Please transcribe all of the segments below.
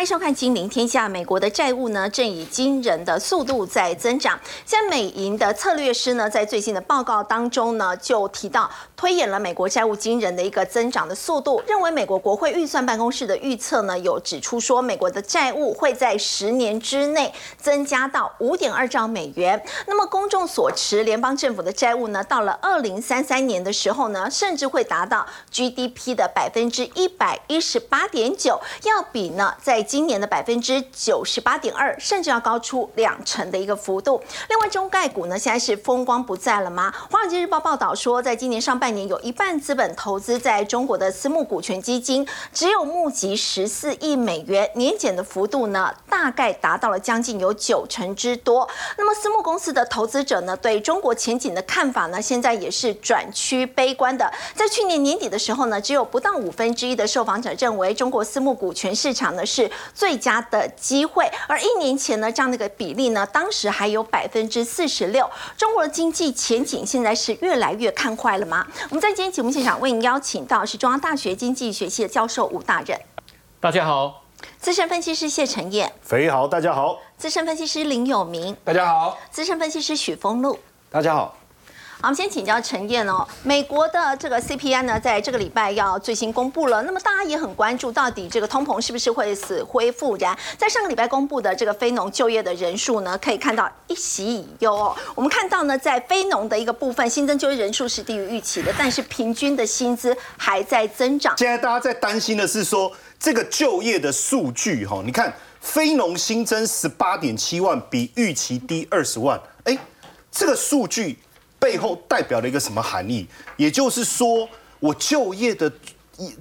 欢迎收看《金陵天下》。美国的债务呢，正以惊人的速度在增长。现在美银的策略师呢，在最近的报告当中呢，就提到推演了美国债务惊人的一个增长的速度，认为美国国会预算办公室的预测呢，有指出说，美国的债务会在十年之内增加到五点二兆美元。那么，公众所持联邦政府的债务呢，到了二零三三年的时候呢，甚至会达到 GDP 的百分之一百一十八点九，要比呢，在今年的百分之九十八点二，甚至要高出两成的一个幅度。另外，中概股呢，现在是风光不再了吗？华尔街日报报道说，在今年上半年，有一半资本投资在中国的私募股权基金，只有募集十四亿美元，年减的幅度呢，大概达到了将近有九成之多。那么，私募公司的投资者呢，对中国前景的看法呢，现在也是转趋悲观的。在去年年底的时候呢，只有不到五分之一的受访者认为中国私募股权市场呢是最佳的机会，而一年前呢，这样的一个比例呢，当时还有百分之四十六。中国的经济前景现在是越来越看坏了吗？我们在今天节目现场为您邀请到是中央大学经济学系的教授吴大任，大家好；资深分析师谢晨燕，肥豪，大家好；资深分析师林有明，大家好；资深分析师许峰路，大家好。好，我们先请教陈燕哦。美国的这个 CPI 呢，在这个礼拜要最新公布了。那么大家也很关注，到底这个通膨是不是会死灰复燃？在上个礼拜公布的这个非农就业的人数呢，可以看到一喜一忧哦。我们看到呢，在非农的一个部分，新增就业人数是低于预期的，但是平均的薪资还在增长。现在大家在担心的是说，这个就业的数据哈，你看非农新增十八点七万，比预期低二十万。哎，这个数据。背后代表了一个什么含义？也就是说，我就业的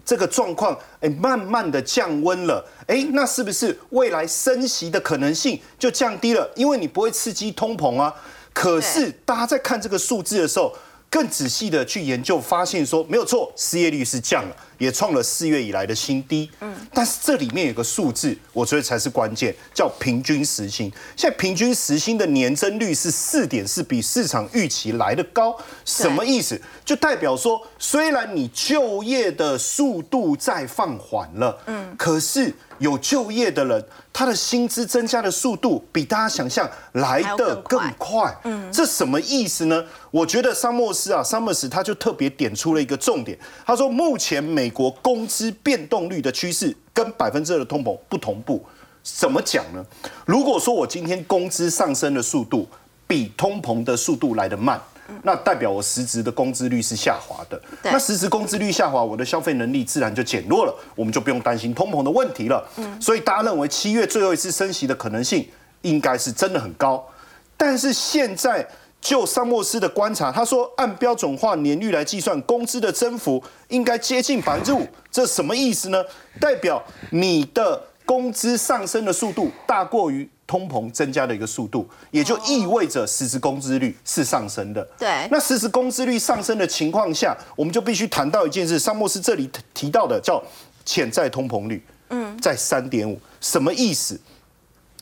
这个状况，哎，慢慢的降温了，哎，那是不是未来升息的可能性就降低了？因为你不会刺激通膨啊。可是大家在看这个数字的时候。更仔细的去研究，发现说没有错，失业率是降了，也创了四月以来的新低。嗯，但是这里面有个数字，我觉得才是关键，叫平均时薪。现在平均时薪的年增率是四点四，比市场预期来的高。什么意思？就代表说，虽然你就业的速度在放缓了，嗯，可是。有就业的人，他的薪资增加的速度比大家想象来的更快。嗯，这什么意思呢？我觉得桑莫斯啊，桑莫斯他就特别点出了一个重点。他说，目前美国工资变动率的趋势跟百分之二的通膨不同步。怎么讲呢？如果说我今天工资上升的速度比通膨的速度来得慢。那代表我实质的工资率是下滑的，那实质工资率下滑，我的消费能力自然就减弱了，我们就不用担心通膨的问题了。嗯，所以大家认为七月最后一次升息的可能性应该是真的很高。但是现在就桑莫斯的观察，他说按标准化年率来计算，工资的增幅应该接近百分之五，这什么意思呢？代表你的工资上升的速度大过于。通膨增加的一个速度，也就意味着实质工资率是上升的。对，那实质工资率上升的情况下，我们就必须谈到一件事，桑莫斯这里提到的叫潜在通膨率，嗯，在三点五，什么意思？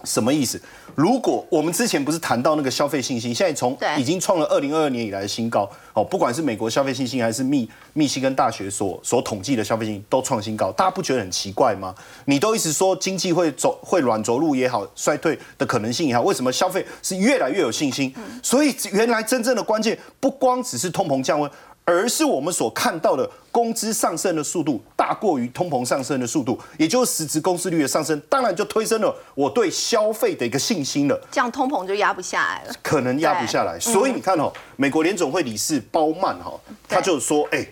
什么意思？如果我们之前不是谈到那个消费信心，现在从已经创了二零二二年以来的新高哦，不管是美国消费信心还是密密西根大学所所统计的消费信心都创新高，大家不觉得很奇怪吗？你都一直说经济会走会软着陆也好，衰退的可能性也好，为什么消费是越来越有信心？所以原来真正的关键不光只是通膨降温。而是我们所看到的工资上升的速度大过于通膨上升的速度，也就是实质工资率的上升，当然就推升了我对消费的一个信心了。这样通膨就压不下来了，可能压不下来。所以你看哦，美国联总会理事包曼哈，他就说，哎。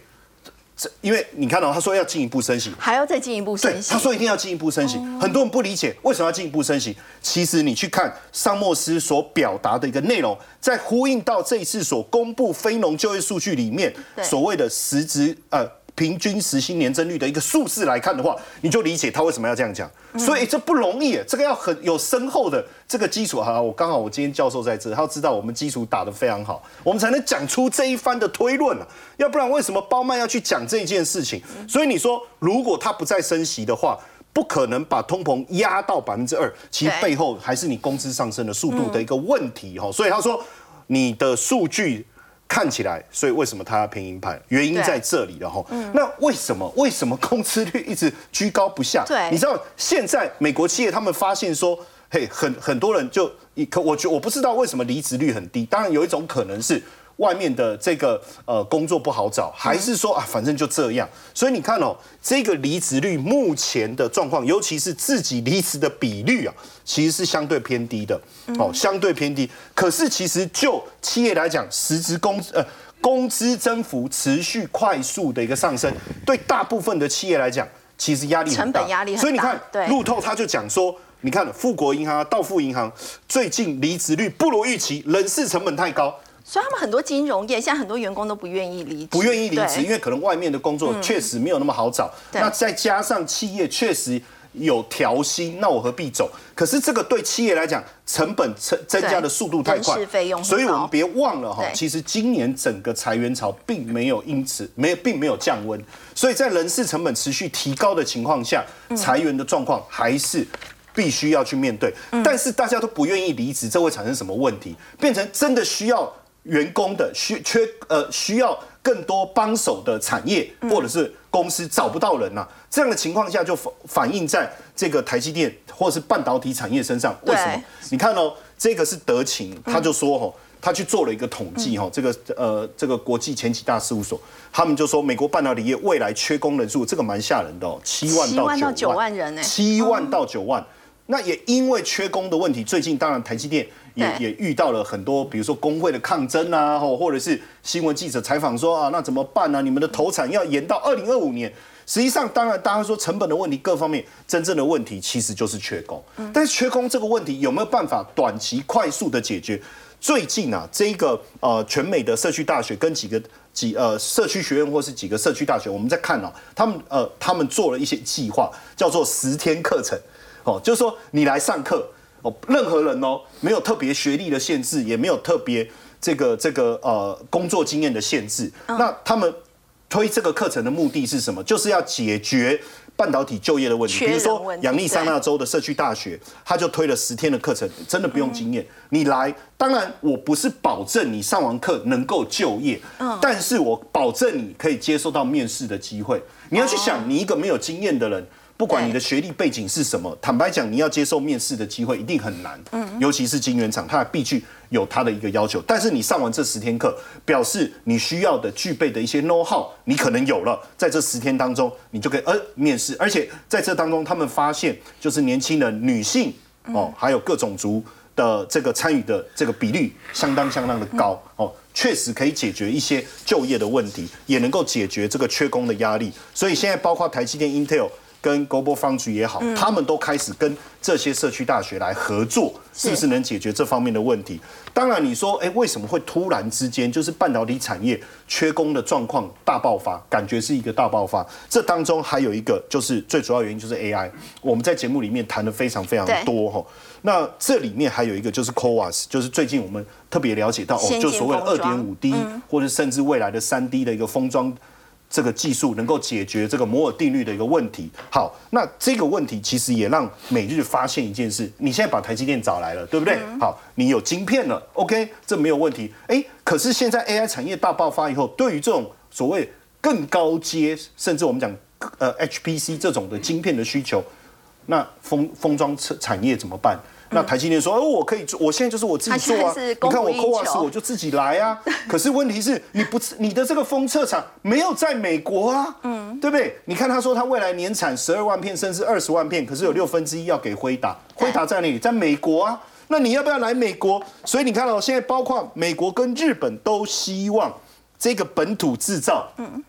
这因为你看到他说要进一步升息，还要再进一步升息。他说一定要进一步升息，很多人不理解为什么要进一步升息。其实你去看桑莫斯所表达的一个内容，在呼应到这一次所公布非农就业数据里面所谓的实质呃。平均时薪年增率的一个数字来看的话，你就理解他为什么要这样讲。所以这不容易，这个要很有深厚的这个基础哈。我刚好我今天教授在这，他要知道我们基础打得非常好，我们才能讲出这一番的推论啊。要不然为什么包曼要去讲这件事情？所以你说如果他不再升息的话，不可能把通膨压到百分之二，其实背后还是你工资上升的速度的一个问题哈。所以他说你的数据。看起来，所以为什么他要偏鹰派？原因在这里了哈。那为什么为什么工资率一直居高不下？对你知道现在美国企业他们发现说，嘿，很很多人就可我觉我不知道为什么离职率很低。当然有一种可能是外面的这个呃工作不好找，还是说啊反正就这样。所以你看哦，这个离职率目前的状况，尤其是自己离职的比率啊，其实是相对偏低的哦，相对偏低。可是其实就企业来讲，实职工呃。工资增幅持续快速的一个上升，对大部分的企业来讲，其实压力很大，成本压力很大所以你看，路透他就讲说，你看富国银行、啊、道富银行最近离职率不如预期，人事成本太高，所以他们很多金融业现在很多员工都不愿意离职，不愿意离职，因为可能外面的工作确实没有那么好找。对。那再加上企业确实有调薪，那我何必走？可是这个对企业来讲，成本增增加的速度太快所以我们别忘了哈，其实今年整个裁员潮并没有因此没有并没有降温，所以在人事成本持续提高的情况下，嗯。裁员的状况还是。必须要去面对，嗯。但是大家都不愿意离职，这会产生什么问题？变成真的需要员工的需缺呃需要更多帮手的产业嗯或者是公司找不到人呐、这样的情况下就反反映在这个台积电或者是半导体产业身上。为什么？你看哦，这个是德勤，他就说哦。他去做了一个统计哈，这个呃这个国际前几大事务所，他们就说美国半导体业未来缺工人数，这个蛮吓人的哦，七万到到九9万人哎七万到九万。那也因为缺工的问题，最近当然台积电也也遇到了很多，比如说工会的抗争啊，或或者是新闻记者采访说啊，那怎么办呢、你们的投产要延到二零二五年。实际上，当然大家说成本的问题，各方面真正的问题其实就是缺工。但是缺工这个问题有没有办法短期快速的解决？最近啊，这个呃全美的社区大学跟几个几呃社区学院或是几个社区大学，我们在看啊，他们呃他们做了一些计划，叫做十天课程。哦，就是说你来上课哦，任何人哦，没有特别学历的限制，也没有特别这个这个呃工作经验的限制。那他们推这个课程的目的是什么？就是要解决半导体就业的问题。比如说亚利桑那州的社区大学，他就推了十天的课程，真的不用经验，你来。当然，我不是保证你上完课能够就业，但是我保证你可以接受到面试的机会。你要去想，你一个没有经验的人。不管你的学历背景是什么，坦白讲，你要接受面试的机会一定很难。嗯，尤其是金圆厂，它必须有它的一个要求。但是你上完这十天课，表示你需要的具备的一些 know how，你可能有了，在这十天当中，你就可以呃面试。而且在这当中，他们发现就是年轻人、女性哦，还有各种族的这个参与的这个比率相当相当的高哦。确实可以解决一些就业的问题，也能够解决这个缺工的压力。所以现在包括台积电、Intel。跟 Global Foundry 也好，他们都开始跟这些社区大学来合作，是不是能解决这方面的问题？当然，你说，哎，为什么会突然之间就是半导体产业缺工的状况大爆发？感觉是一个大爆发。这当中还有一个就是最主要原因就是 AI，我们在节目里面谈的非常非常多哈。那这里面还有一个就是 CoWAS，就是最近我们特别了解到哦，就所谓二点五 D，或者甚至未来的三 D 的一个封装。这个技术能够解决这个摩尔定律的一个问题。好，那这个问题其实也让美日发现一件事：你现在把台积电找来了，对不对？好，你有晶片了，OK，这没有问题。哎，可是现在 AI 产业大爆发以后，对于这种所谓更高阶，甚至我们讲呃 HPC 这种的晶片的需求，那封封装产业怎么办？那台积电说：“哦，我可以做，我现在就是我自己做啊。你看我 CoWAS 我就自己来啊。可是问题是你不，你的这个封测厂没有在美国啊，嗯，对不对？你看他说他未来年产十二万片甚至二十万片，可是有六分之一要给辉达，辉达在哪里？在美国啊。那你要不要来美国？所以你看到、哦、现在包括美国跟日本都希望这个本土制造，嗯。”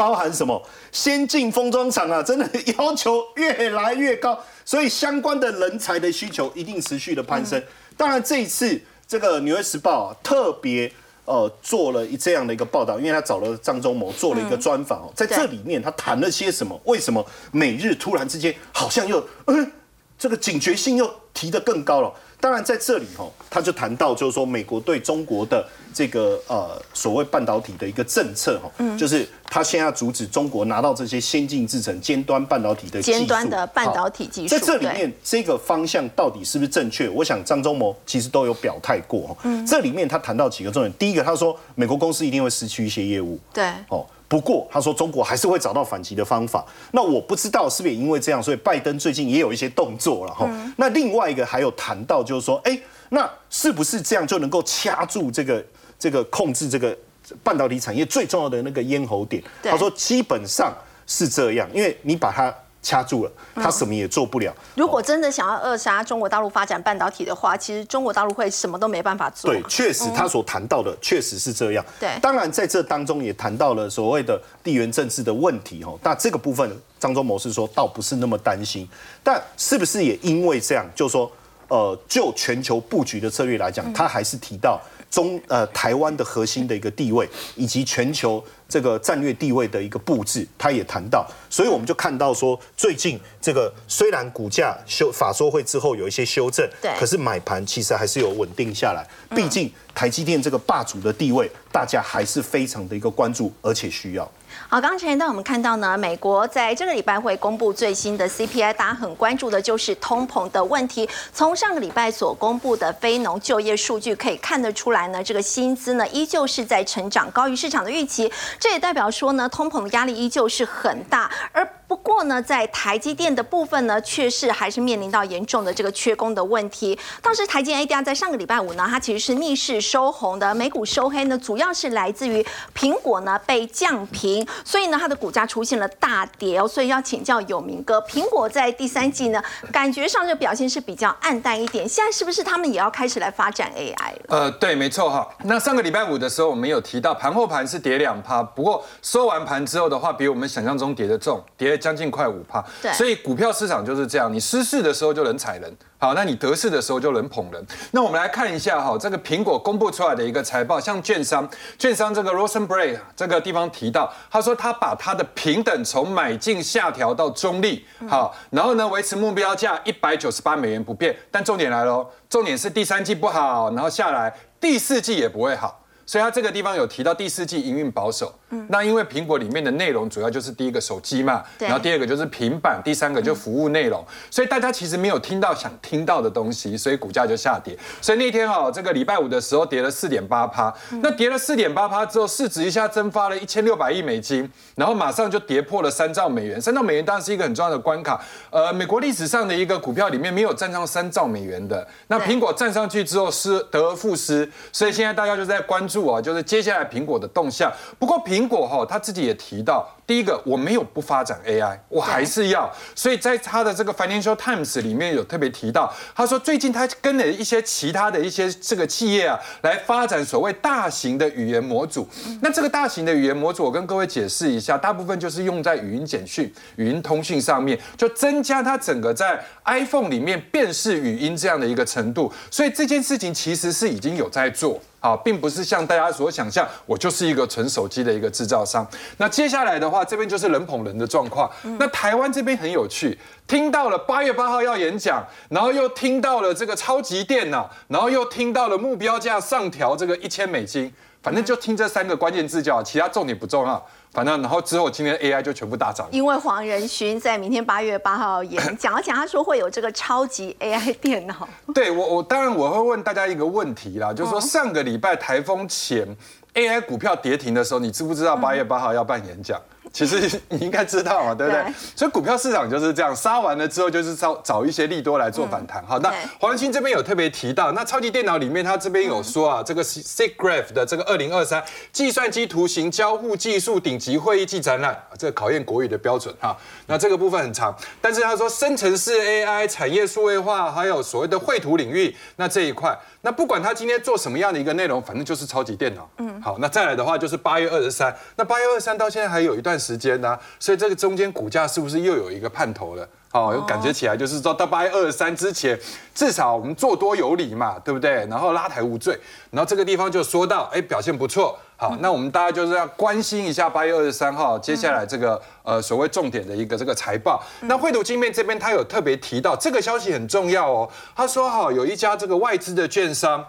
包含什么先进封装厂啊，真的要求越来越高，所以相关的人才的需求一定持续的攀升。当然，这一次这个《纽约时报》啊特别呃做了一这样的一个报道，因为他找了张忠谋做了一个专访哦，在这里面他谈了些什么？为什么美日突然之间好像又嗯这个警觉性又提得更高了？当然在这里哈，他就谈到就是说美国对中国的这个呃所谓半导体的一个政策哈，就是他现在阻止中国拿到这些先进制程尖端半导体的尖端的半导体技术，在这里面这个方向到底是不是正确？我想张忠谋其实都有表态过。嗯，这里面他谈到几个重点，第一个他说美国公司一定会失去一些业务。对，哦。不过他说中国还是会找到反击的方法。那我不知道是不是也因为这样，所以拜登最近也有一些动作了哈。那另外一个还有谈到就是说，哎，那是不是这样就能够掐住这个这个控制这个半导体产业最重要的那个咽喉点？他说基本上是这样，因为你把它。掐住了，他什么也做不了。如果真的想要扼杀中国大陆发展半导体的话，其实中国大陆会什么都没办法做。对，确实他所谈到的确实是这样。对，当然在这当中也谈到了所谓的地缘政治的问题哈。那这个部分，张忠谋是说倒不是那么担心，但是不是也因为这样，就说呃，就全球布局的策略来讲，他还是提到中呃台湾的核心的一个地位以及全球。这个战略地位的一个布置，他也谈到，所以我们就看到说，最近这个虽然股价修法说会之后有一些修正，对，可是买盘其实还是有稳定下来。毕竟台积电这个霸主的地位，大家还是非常的一个关注，而且需要。好，刚才呢我们看到呢，美国在这个礼拜会公布最新的 CPI，大家很关注的就是通膨的问题。从上个礼拜所公布的非农就业数据可以看得出来呢，这个薪资呢依旧是在成长，高于市场的预期。这也代表说呢，通膨的压力依旧是很大，而。不过呢，在台积电的部分呢，确实还是面临到严重的这个缺工的问题。当时台积电 ADR 在上个礼拜五呢，它其实是逆势收红的，美股收黑呢，主要是来自于苹果呢被降平，所以呢它的股价出现了大跌哦。所以要请教有明哥，苹果在第三季呢，感觉上这表现是比较暗淡一点，现在是不是他们也要开始来发展 AI 了？呃，对，没错哈。那上个礼拜五的时候，我们有提到盘后盘是跌两趴，不过收完盘之后的话，比我们想象中跌的重，跌。将近快五趴，对，所以股票市场就是这样，你失势的时候就能踩人，好，那你得势的时候就能捧人。那我们来看一下哈，这个苹果公布出来的一个财报，像券商，券商这个 Rosenberg 这个地方提到，他说他把他的平等从买进下调到中立，好，然后呢维持目标价一百九十八美元不变，但重点来喽，重点是第三季不好，然后下来第四季也不会好。所以它这个地方有提到第四季营运保守，嗯，那因为苹果里面的内容主要就是第一个手机嘛，然后第二个就是平板，第三个就服务内容，所以大家其实没有听到想听到的东西，所以股价就下跌。所以那天哈，这个礼拜五的时候跌了四点八趴，那跌了四点八趴之后，市值一下蒸发了一千六百亿美金，然后马上就跌破了三兆美元。三兆美元当然是一个很重要的关卡，呃，美国历史上的一个股票里面没有站上三兆美元的，那苹果站上去之后是得而复失，所以现在大家就在关注。就是接下来苹果的动向。不过苹果哈，他自己也提到，第一个我没有不发展 AI，我还是要。所以在他的这个 Financial Times 里面有特别提到，他说最近他跟了一些其他的一些这个企业啊，来发展所谓大型的语言模组。那这个大型的语言模组，我跟各位解释一下，大部分就是用在语音简讯、语音通讯上面，就增加它整个在 iPhone 里面辨识语音这样的一个程度。所以这件事情其实是已经有在做。啊，并不是像大家所想象，我就是一个纯手机的一个制造商。那接下来的话，这边就是人捧人的状况。那台湾这边很有趣，听到了八月八号要演讲，然后又听到了这个超级电脑，然后又听到了目标价上调这个一千美金，反正就听这三个关键字就好，其他重点不重要。反正，然后之后今天 AI 就全部大涨。因为黄仁勋在明天八月八号演 讲，而且他说会有这个超级 AI 电脑。对我，我当然我会问大家一个问题啦，就是说上个礼拜台风前 AI 股票跌停的时候，你知不知道八月八号要办演讲？其实你应该知道嘛，对不对？所以股票市场就是这样，杀完了之后就是找找一些利多来做反弹。好，那黄仁这边有特别提到，那超级电脑里面他这边有说啊，这个 SIGGRAPH 的这个二零二三计算机图形交互技术顶级会议暨展览，这个考验国语的标准哈。那这个部分很长，但是他说生成式 AI 产业数位化，还有所谓的绘图领域，那这一块。那不管他今天做什么样的一个内容，反正就是超级电脑。嗯，好，那再来的话就是八月二十三。那八月二十三到现在还有一段时间呢，所以这个中间股价是不是又有一个盼头了？哦，有感觉起来就是说到八月二十三之前，至少我们做多有理嘛，对不对？然后拉抬无罪，然后这个地方就说到，哎，表现不错。好，那我们大家就是要关心一下八月二十三号接下来这个呃所谓重点的一个这个财报。那惠图晶片这边他有特别提到这个消息很重要哦，他说哈有一家这个外资的券商。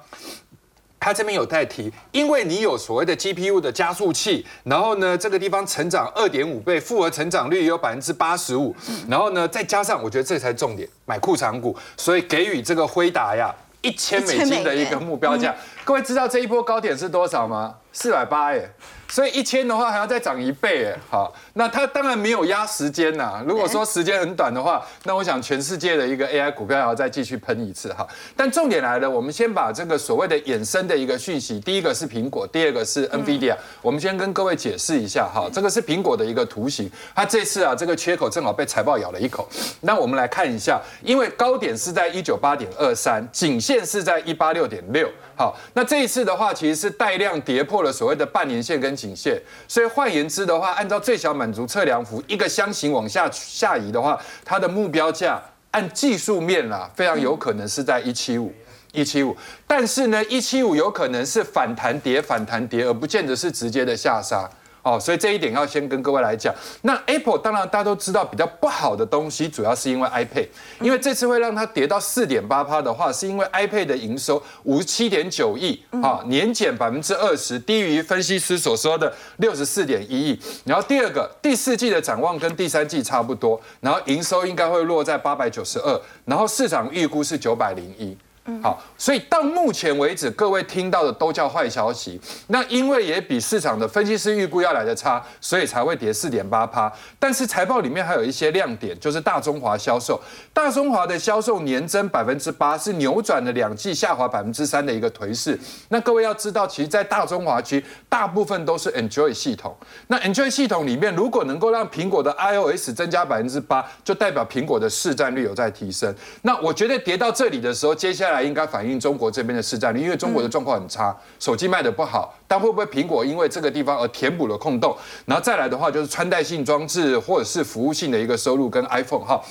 他这边有代提，因为你有所谓的 GPU 的加速器，然后呢，这个地方成长二点五倍，复合成长率有百分之八十五，然后呢，再加上我觉得这才重点，买库藏股，所以给予这个辉达呀一千美金的一个目标价。各位知道这一波高点是多少吗？四百八耶。所以一千的话还要再涨一倍哎，好，那它当然没有压时间呐。如果说时间很短的话，那我想全世界的一个 AI 股票还要再继续喷一次哈。但重点来了，我们先把这个所谓的衍生的一个讯息，第一个是苹果，第二个是 NVIDIA，我们先跟各位解释一下哈。这个是苹果的一个图形，它这次啊这个缺口正好被财报咬了一口。那我们来看一下，因为高点是在一九八点二三，颈线是在一八六点六。好，那这一次的话，其实是带量跌破了所谓的半年线跟颈线，所以换言之的话，按照最小满足测量幅一个箱型往下下移的话，它的目标价按技术面啦，非常有可能是在一七五一七五，但是呢，一七五有可能是反弹跌反弹跌，而不见得是直接的下杀。哦，所以这一点要先跟各位来讲。那 Apple 当然大家都知道比较不好的东西，主要是因为 iPad，因为这次会让它跌到四点八趴的话，是因为 iPad 的营收五十七点九亿，啊，年减百分之二十，低于分析师所说的六十四点一亿。然后第二个，第四季的展望跟第三季差不多，然后营收应该会落在八百九十二，然后市场预估是九百零一。好，所以到目前为止，各位听到的都叫坏消息。那因为也比市场的分析师预估要来的差，所以才会跌四点八趴。但是财报里面还有一些亮点，就是大中华销售，大中华的销售年增百分之八，是扭转了两季下滑百分之三的一个颓势。那各位要知道，其实，在大中华区，大部分都是 Enjoy 系统。那 Enjoy 系统里面，如果能够让苹果的 iOS 增加百分之八，就代表苹果的市占率有在提升。那我觉得跌到这里的时候，接下来。来应该反映中国这边的市占率，因为中国的状况很差，手机卖的不好。但会不会苹果因为这个地方而填补了空洞？然后再来的话，就是穿戴性装置或者是服务性的一个收入跟 iPhone 哈。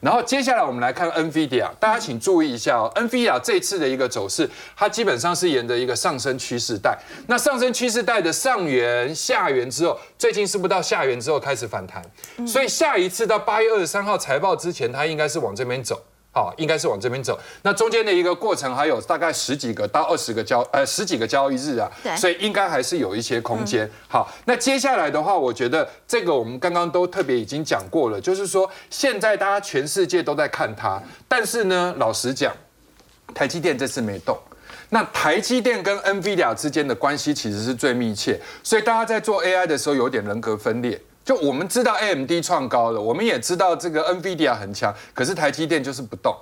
然后接下来我们来看 NVIDIA，大家请注意一下哦，NVIDIA 这次的一个走势，它基本上是沿着一个上升趋势带。那上升趋势带的上缘、下缘之后，最近是不是到下缘之后开始反弹？所以下一次到八月二十三号财报之前，它应该是往这边走。好，应该是往这边走。那中间的一个过程还有大概十几个到二十个交呃十几个交易日啊，所以应该还是有一些空间。好，那接下来的话，我觉得这个我们刚刚都特别已经讲过了，就是说现在大家全世界都在看它，但是呢，老实讲，台积电这次没动。那台积电跟 NVIDIA 之间的关系其实是最密切，所以大家在做 AI 的时候有点人格分裂。就我们知道 AMD 创高了，我们也知道这个 NVIDIA 很强，可是台积电就是不动。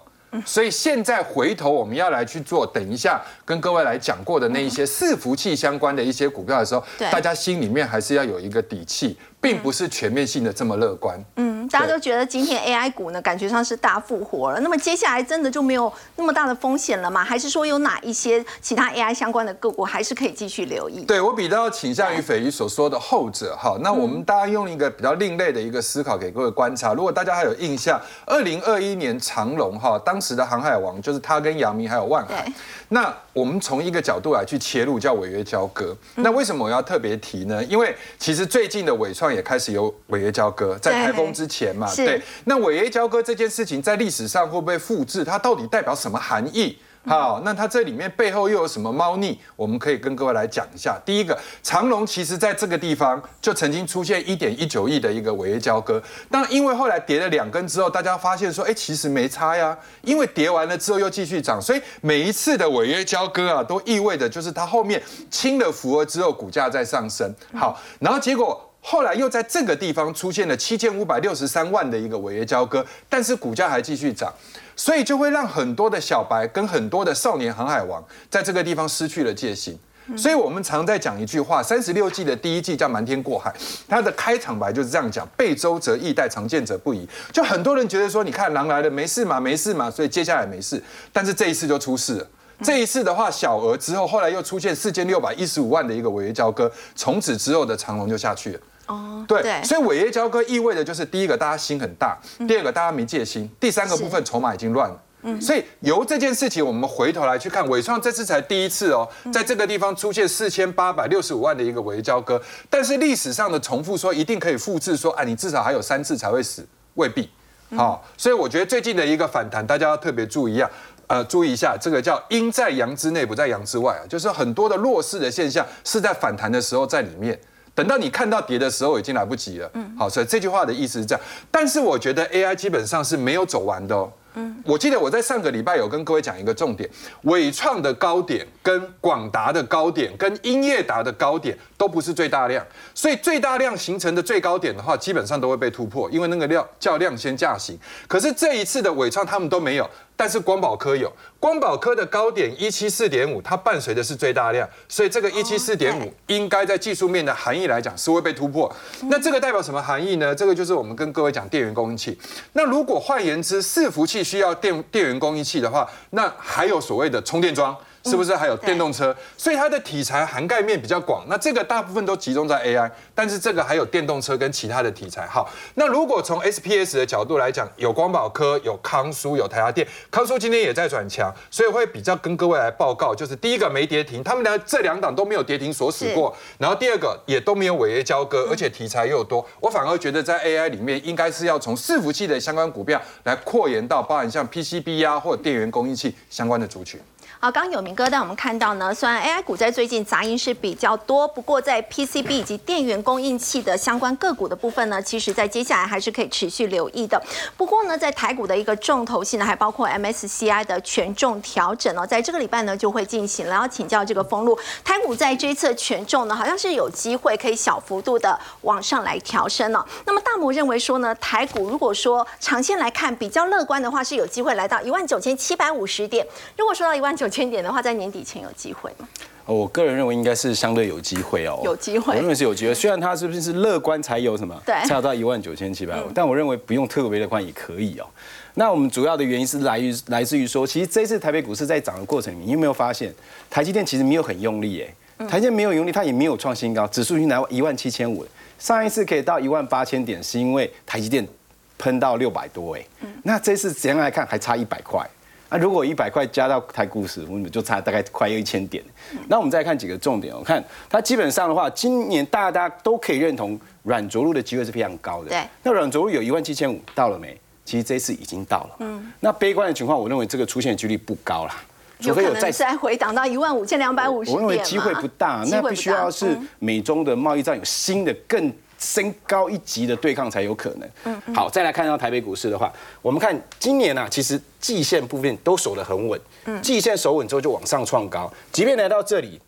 所以现在回头我们要来去做，等一下跟各位来讲过的那一些伺服器相关的一些股票的时候，大家心里面还是要有一个底气。并不是全面性的这么乐观。嗯，大家都觉得今天 AI 股呢，感觉上是大复活了。那么接下来真的就没有那么大的风险了吗？还是说有哪一些其他 AI 相关的个股还是可以继续留意？对我比较倾向于斐鱼所说的后者。哈，那我们大家用一个比较另类的一个思考给各位观察。如果大家还有印象，二零二一年长隆哈，当时的航海王就是他跟杨明还有万海。那我们从一个角度来去切入，叫违约交割。那为什么我要特别提呢？因为其实最近的伟创也开始有违约交割，在台风之前嘛，对。那违约交割这件事情在历史上会不会复制？它到底代表什么含义？好，那它这里面背后又有什么猫腻？我们可以跟各位来讲一下。第一个，长隆其实在这个地方就曾经出现一点一九亿的一个违约交割，但因为后来跌了两根之后，大家发现说，哎，其实没差呀，因为跌完了之后又继续涨，所以每一次的违约交割啊，都意味着就是它后面清了符额之后，股价在上升。好，然后结果后来又在这个地方出现了七千五百六十三万的一个违约交割，但是股价还继续涨。所以就会让很多的小白跟很多的少年航海王在这个地方失去了戒心。所以我们常在讲一句话：三十六计的第一计叫瞒天过海，它的开场白就是这样讲：背周则易待，常见者不疑。就很多人觉得说，你看狼来了，没事嘛，没事嘛，所以接下来没事。但是这一次就出事了。这一次的话，小额之后，后来又出现四千六百一十五万的一个违约交割，从此之后的长龙就下去了。哦，对，所以违约交割意味着就是第一个大家心很大，第二个大家没戒心，第三个部分筹码已经乱了。嗯，所以由这件事情，我们回头来去看，伟创这次才第一次哦，在这个地方出现四千八百六十五万的一个违约交割，但是历史上的重复说一定可以复制，说啊，你至少还有三次才会死，未必。好，所以我觉得最近的一个反弹，大家要特别注意啊，呃，注意一下，这个叫阴在阳之内，不在阳之外啊，就是很多的弱势的现象是在反弹的时候在里面。等到你看到跌的时候，已经来不及了。嗯，好，所以这句话的意思是这样。但是我觉得 AI 基本上是没有走完的哦。嗯，我记得我在上个礼拜有跟各位讲一个重点，伟创的高点、跟广达的高点、跟英业达的高点都不是最大量，所以最大量形成的最高点的话，基本上都会被突破，因为那个量叫量先价行。可是这一次的伟创他们都没有。但是光宝科有，光宝科的高点一七四点五，它伴随的是最大量，所以这个一七四点五应该在技术面的含义来讲是会被突破。那这个代表什么含义呢？这个就是我们跟各位讲电源供应器。那如果换言之，伺服器需要电电源供应器的话，那还有所谓的充电桩。是不是还有电动车？所以它的题材涵盖面比较广。那这个大部分都集中在 AI，但是这个还有电动车跟其他的题材。好，那如果从 SPS 的角度来讲，有光宝科、有康舒、有台达电。康舒今天也在转强，所以会比较跟各位来报告，就是第一个没跌停，他们俩这两档都没有跌停锁死过。然后第二个也都没有违约交割，而且题材又多。我反而觉得在 AI 里面，应该是要从伺服器的相关股票来扩延到包含像 PCB 啊或者电源供应器相关的族群。好，刚有明哥带我们看到呢，虽然 AI 股在最近杂音是比较多，不过在 PCB 以及电源供应器的相关个股的部分呢，其实在接下来还是可以持续留意的。不过呢，在台股的一个重头戏呢，还包括 MSCI 的权重调整哦，在这个礼拜呢就会进行了。要请教这个封路，台股在这一次权重呢，好像是有机会可以小幅度的往上来调升哦。那么大摩认为说呢，台股如果说长线来看比较乐观的话，是有机会来到一万九千七百五十点。如果说到一万九千。九千点的话，在年底前有机会吗？我个人认为应该是相对有机会哦，有机会，我认为是有机会。虽然它是不是是乐观才有什么，对，才有到一万九千七百五，但我认为不用特别乐观也可以哦。那我们主要的原因是来于来自于说，其实这次台北股市在涨的过程里面，你有没有发现台积电其实没有很用力？哎，台积电没有用力，它也没有创新高，指数已经来到一万七千五，上一次可以到一万八千点，是因为台积电喷到六百多，哎，那这次怎样来看，还差一百块。那如果一百块加到台股市，我们就差大概快要一千点。那我们再看几个重点，我看它基本上的话，今年大家都可以认同软着陆的机会是非常高的。对。那软着陆有一万七千五到了没？其实这次已经到了。嗯。那悲观的情况，我认为这个出现的几率不高啦。除非有再再回档到一万五千两百五十我认为机会不大。那必须要是美中的贸易战有新的更。升高一级的对抗才有可能。嗯，好，再来看到台北股市的话，我们看今年啊，其实季线部分都守得很稳。嗯，季线守稳之后就往上创高，即便来到这里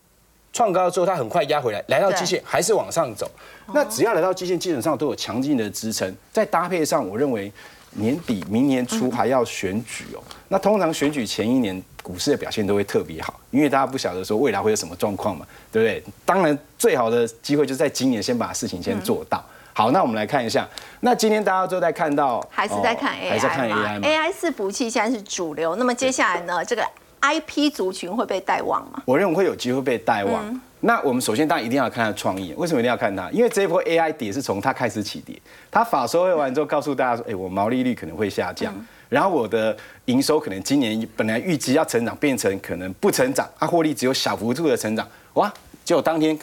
创高之后，它很快压回来，来到季线还是往上走。那只要来到季线，基本上都有强劲的支撑。再搭配上，我认为。年底、明年初还要选举哦。那通常选举前一年股市的表现都会特别好，因为大家不晓得说未来会有什么状况嘛，对不对？当然，最好的机会就是在今年先把事情先做到。好，那我们来看一下，那今天大家都在看到，还是在看 AI 还是看 AI 吗？AI 伺服器现在是主流，那么接下来呢？这个 IP 族群会被带旺吗？我认为会有机会被带旺。那我们首先当然一定要看它的创意，为什么一定要看它？因为这一波 AI 跌是从它开始起跌，它法收会完之后告诉大家说，哎，我毛利率可能会下降，然后我的营收可能今年本来预计要成长，变成可能不成长，它获利只有小幅度的成长，哇！结果当天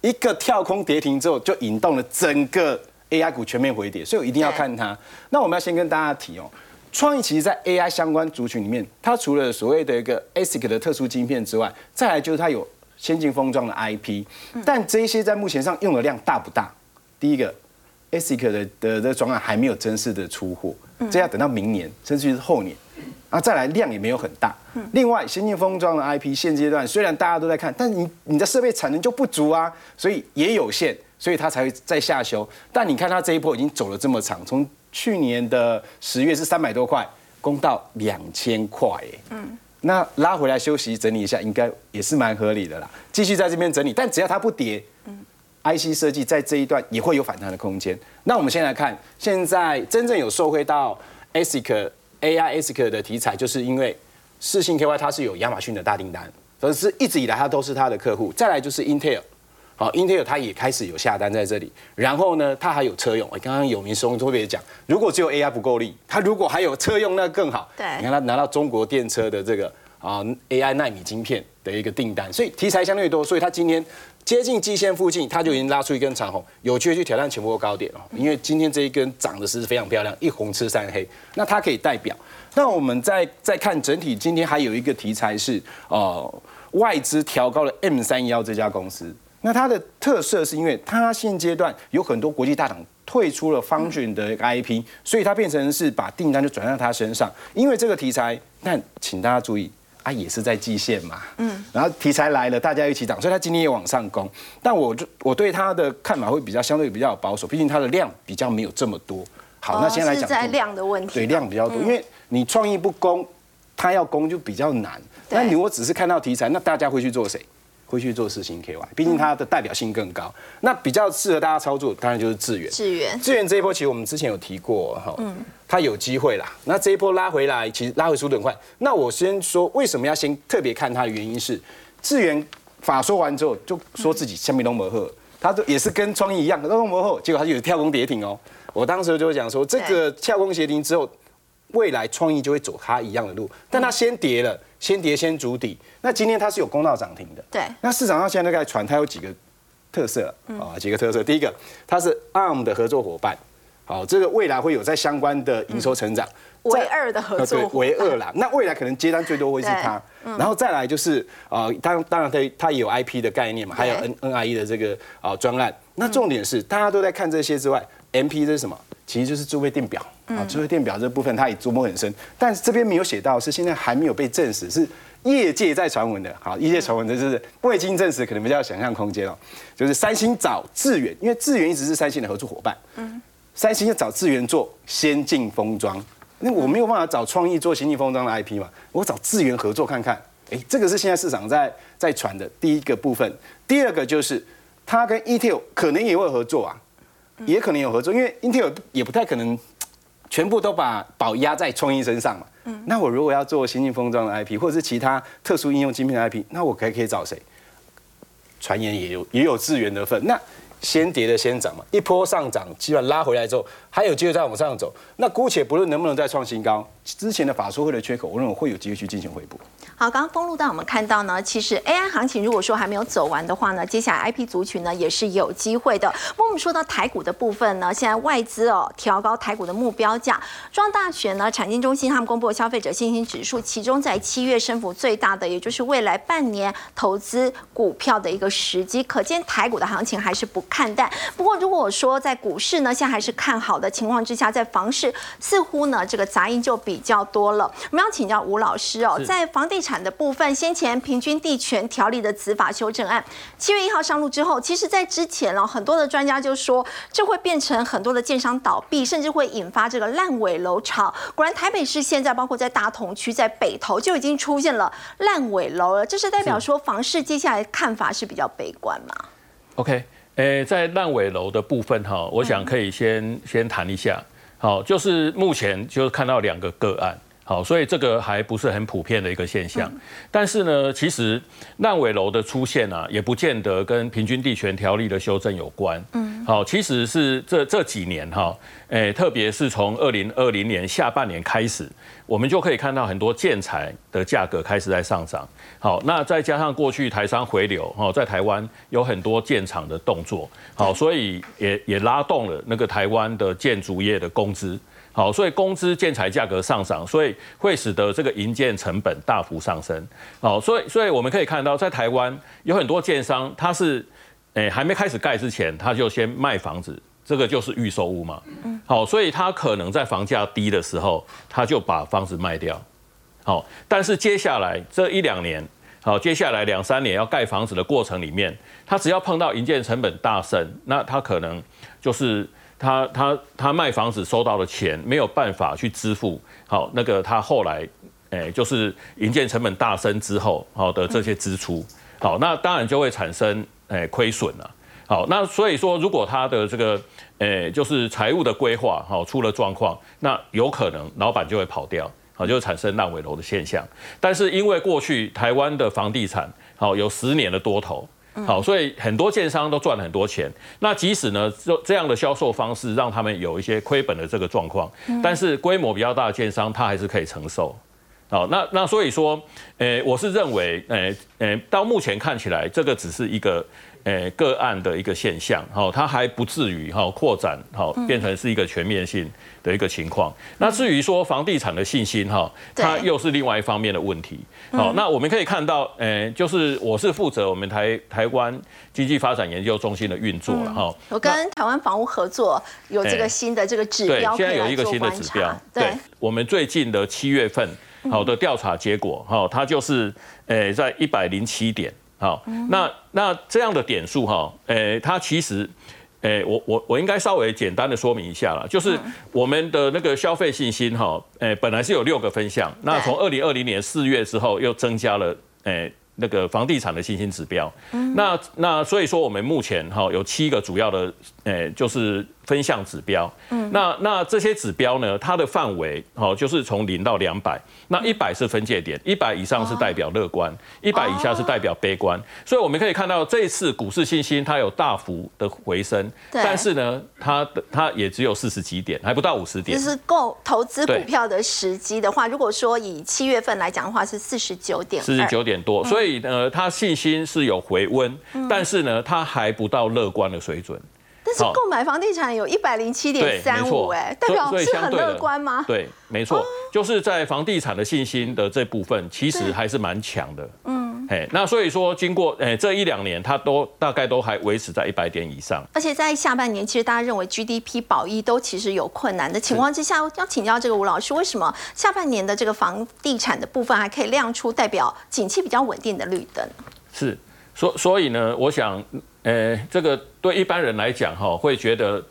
一个跳空跌停之后，就引动了整个 AI 股全面回跌，所以我一定要看它。那我们要先跟大家提哦，创意其实在 AI 相关族群里面，它除了所谓的一个 ASIC 的特殊晶片之外，再来就是它有。先进封装的 IP，但这些在目前上用的量大不大？第一个，ASIC 的的的装案还没有正式的出货，这要等到明年甚至于是后年，啊，再来量也没有很大。另外，先进封装的 IP 现阶段虽然大家都在看，但你你的设备产能就不足啊，所以也有限，所以它才会再下修。但你看它这一波已经走了这么长，从去年的十月是三百多块，攻到两千块，嗯。那拉回来休息整理一下，应该也是蛮合理的啦。继续在这边整理，但只要它不跌，嗯，IC 设计在这一段也会有反弹的空间。那我们先来看，现在真正有受惠到 ASIC AI ASIC 的题材，就是因为四星 KY 它是有亚马逊的大订单，可是一直以来它都是它的客户。再来就是 Intel，好，Intel 它也开始有下单在这里，然后呢，它还有车用。刚刚有明兄特别讲，如果只有 AI 不够力，它如果还有车用，那更好。对你看它拿到中国电车的这个啊 AI 纳米晶片的一个订单，所以题材相对多，所以它今天接近季线附近，它就已经拉出一根长红，有机会去挑战前波高点哦。因为今天这一根涨的是非常漂亮，一红吃三黑，那它可以代表。那我们再再看整体，今天还有一个题材是呃外资调高了 M 三幺这家公司。那它的特色是因为它现阶段有很多国际大厂退出了方俊的 IP，所以它变成是把订单就转到它身上。因为这个题材，但请大家注意，啊也是在季线嘛，嗯，然后题材来了，大家一起涨，所以它今天也往上攻。但我就我对它的看法会比较相对比较保守，毕竟它的量比较没有这么多。好，那先来讲在量的问题。对量比较多，因为你创意不攻，它要攻就比较难。那你如果只是看到题材，那大家会去做谁？会去做四星 KY，毕竟它的代表性更高。那比较适合大家操作，当然就是智源。智源智源这一波其实我们之前有提过哈，嗯它有机会啦。那这一波拉回来，其实拉回速度很快。那我先说为什么要先特别看它的原因是，智源法说完之后就说自己下面都磨合，他都也是跟创意一样都磨合，结果它就有跳空跌停哦。我当时就讲说，这个跳空跌停之后，未来创意就会走它一样的路，但它先跌了，先跌先筑底。那今天它是有公道涨停的，对那市场上现在都在传，它有几个特色啊，几个特色。第一个，它是 ARM 的合作伙伴，好，这个未来会有在相关的营收成长。唯二的合作伙伴唯二啦。那未来可能接单最多会是它，然后再来就是啊，当当然它它也有 IP 的概念嘛，还有 N NIE 的这个啊专案。那重点是大家都在看这些之外，MP 这是什么？其实就是智慧电表啊，智慧电表这部分他也琢磨很深，但是这边没有写到，是现在还没有被证实，是业界在传闻的。好，业界传闻的就是未经证实，可能比较有想象空间哦。就是三星找智源，因为智源一直是三星的合作伙伴，嗯三星要找智源做先进封装，那我没有办法找创意做先进封装的 IP 嘛，我找智源合作看看。哎，这个是现在市场在在传的第一个部分。第二个就是它跟 Intel 可能也会合作啊，也可能有合作，因为 Intel 也不太可能全部都把宝压在创意身上嘛。那我如果要做先进封装的 IP，或者是其他特殊应用晶片的 IP，那我可以可以找谁？传言也有也有资源的份。那先跌的先涨嘛，一波上涨，基本上拉回来之后，还有机会再往上走。那姑且不论能不能再创新高，之前的法说会的缺口，我认为会有机会去进行回补。好，刚刚封路到我们看到呢，其实 AI 行情如果说还没有走完的话呢，接下来 IP 族群呢也是有机会的。不过我们说到台股的部分呢，现在外资哦调高台股的目标价。中央大学呢产经中心他们公布的消费者信心指数，其中在七月升幅最大的，也就是未来半年投资股票的一个时机，可见台股的行情还是不看淡。不过如果说在股市呢，现在还是看好的情况之下，在房市似乎呢这个杂音就比较多了。我们要请教吴老师哦，在房地产的部分，先前平均地权条例的子法修正案七月一号上路之后，其实在之前哦，很多的专家就说这会变成很多的建商倒闭，甚至会引发这个烂尾楼潮。果然，台北市现在包括在大同区、在北投就已经出现了烂尾楼了，这是代表说房市接下来看法是比较悲观嘛？OK，诶、在烂尾楼的部分哈，我想可以先、先谈一下。好，就是目前就看到两个个案，好，所以这个还不是很普遍的一个现象。但是呢，其实烂尾楼的出现啊，也不见得跟平均地权条例的修正有关。嗯，好，其实是这这几年哈，诶、特别是从二零二零年下半年开始，我们就可以看到很多建材的价格开始在上涨。好，那再加上过去台商回流，哈，在台湾有很多建厂的动作，好，所以也也拉动了那个台湾的建筑业的工资。好，所以工资建材价格上涨，所以会使得这个营建成本大幅上升。好，所以所以我们可以看到，在台湾有很多建商，他是诶、还没开始盖之前，他就先卖房子，这个就是预售屋嘛。好，所以他可能在房价低的时候，他就把房子卖掉。好，但是接下来这一两年，好，接下来两三年要盖房子的过程里面，他只要碰到营建成本大升，那他可能就是他他他卖房子收到的钱没有办法去支付，好，那个他后来，诶、就是营建成本大升之后，好的这些支出，好，那当然就会产生诶亏损了。好，那所以说，如果他的这个，诶、就是财务的规划，好出了状况，那有可能老板就会跑掉，好，就会产生烂尾楼的现象。但是因为过去台湾的房地产，好有十年的多头，好，所以很多建商都赚了很多钱。那即使呢，这这样的销售方式让他们有一些亏本的这个状况，但是规模比较大的建商，他还是可以承受。好，那那所以说，诶，我是认为，诶，诶，到目前看起来，这个只是一个。诶，个案的一个现象，哈，它还不至于哈扩展，哈，变成是一个全面性的一个情况。那至于说房地产的信心，哈，它又是另外一方面的问题。好，那我们可以看到，诶，就是我是负责我们台台湾经济发展研究中心的运作了，哈。我跟台湾房屋合作有这个新的这个指标，现在有一个新的指标。对，我们最近的七月份好的调查结果，哈，它就是诶在一百零七点。好，那那这样的点数哈，诶，它其实，诶，我我我应该稍微简单的说明一下了，就是我们的那个消费信心哈，诶，本来是有六个分项，那从二零二零年四月之后又增加了，诶。那个房地产的信心指标，那那所以说我们目前哈有七个主要的，诶，就是分项指标。嗯，那那这些指标呢，它的范围好就是从零到两百，那一百是分界点，一百以上是代表乐观，一百以下是代表悲观。所以我们可以看到这一次股市信心它有大幅的回升，但是呢，它的它也只有四十几点，还不到五十点。就是购投资股票的时机的话，如果说以七月份来讲的话，是四十九点，四十九点多，所以。所以呢，它信心是有回温，但是呢，它还不到乐观的水准。但是购买房地产有一百零七点三五，哎，代表是很乐观吗？对，没错，就是在房地产的信心的这部分，其实还是蛮强的。嗯，哎，那所以说，经过哎这一两年，它都大概都还维持在一百点以上。而且在下半年，其实大家认为 GDP 保一都其实有困难的情况之下，要请教这个吴老师，为什么下半年的这个房地产的部分还可以亮出代表景气比较稳定的绿灯？是。所所以呢，我想，呃，这个对一般人来讲，哈，会觉得，